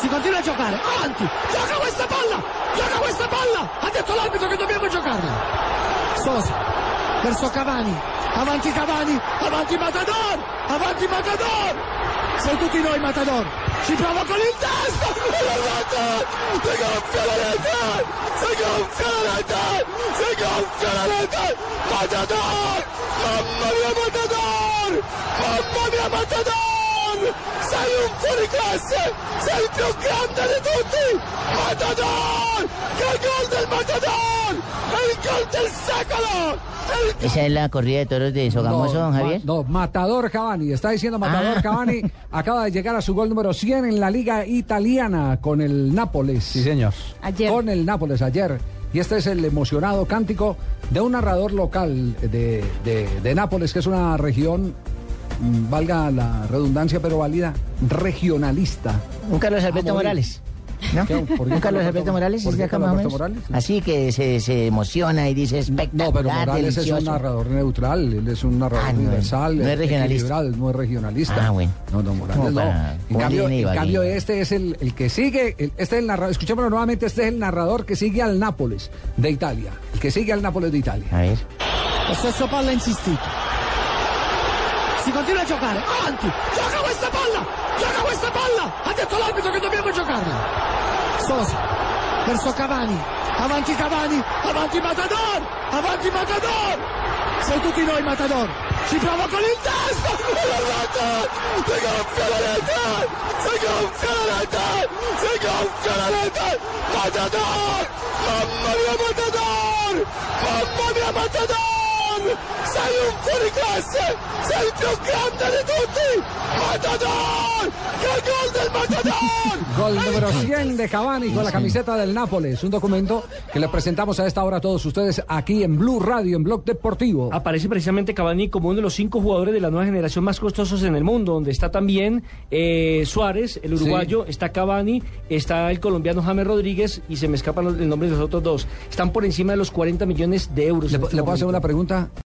Si continua a giocare, avanti, gioca questa palla, gioca questa palla, ha detto l'arbitro che dobbiamo giocarla. Sosa, verso Cavani, avanti Cavani, avanti Matador, avanti Matador, sei tutti noi Matador, ci prova con il testo, si gonfia la rete, si gonfia la rete, si gonfia la rete, Matador, mamma mia Matador, mamma mia Matador, sei un fuoriclasse, sei il più grande di tutti, Matador, che gol del Matador, il gol del secolo, el Esa es la corrida de toros de Sogamoso, don Javier. No, Matador Cavani, está diciendo Matador Ah. Cavani, acaba de llegar a su gol número 100 en la liga italiana con el Nápoles. Sí, señor. Ayer. Con el Nápoles ayer. Y este es el emocionado cántico de un narrador local de, de- de Nápoles, que es una región, valga la redundancia, pero válida, regionalista. Un Carlos Alberto Ah. Morales. ¿No? ¿Qué? ¿Por qué Un Carlos Alberto Morales, ¿Por ¿es qué de acá Carlos más o Alberto menos? Morales? Así que se, se emociona y dice espectacular, No, pero Morales es un narrador neutral, él es un narrador Ah, no, universal, no es regionalista. no es regionalista. Ah, bueno. No, no, Morales no. En cambio, en cambio, este es el, el que sigue, el- este es el narrador, escuchémoslo nuevamente, este es el narrador que sigue al Nápoles de Italia, el que sigue al Nápoles de Italia. A ver. Lo stesso palla insistito. Si continua a giocare, avanti, gioca questa palla, gioca questa palla, ha detto l'arbitro che dobbiamo giocarla. Sosa, verso Cavani, avanti Cavani, avanti Matador, avanti Matador, sei tutti noi Matador, ci prova con il testo, si gonfia la rete, si gonfia la rete, si gonfia la rete, Matador, mamma mia Matador, mamma mia Matador, sei un fuoriclasse, sei il più grande di tutti, Matador, che gol del Matador! Gol número 100 de Cavani con la camiseta del Nápoles, un documento que le presentamos a esta hora a todos ustedes aquí en Blue Radio, en Blog Deportivo. Aparece precisamente Cavani como uno de los cinco jugadores de la nueva generación más costosos en el mundo, donde está también eh, Suárez, el uruguayo, está Cavani, está el colombiano James Rodríguez y se me escapan los- el nombre de los otros dos. Están por encima de los 40 millones de euros. ¿Le, en le este puedo hacer una pregunta?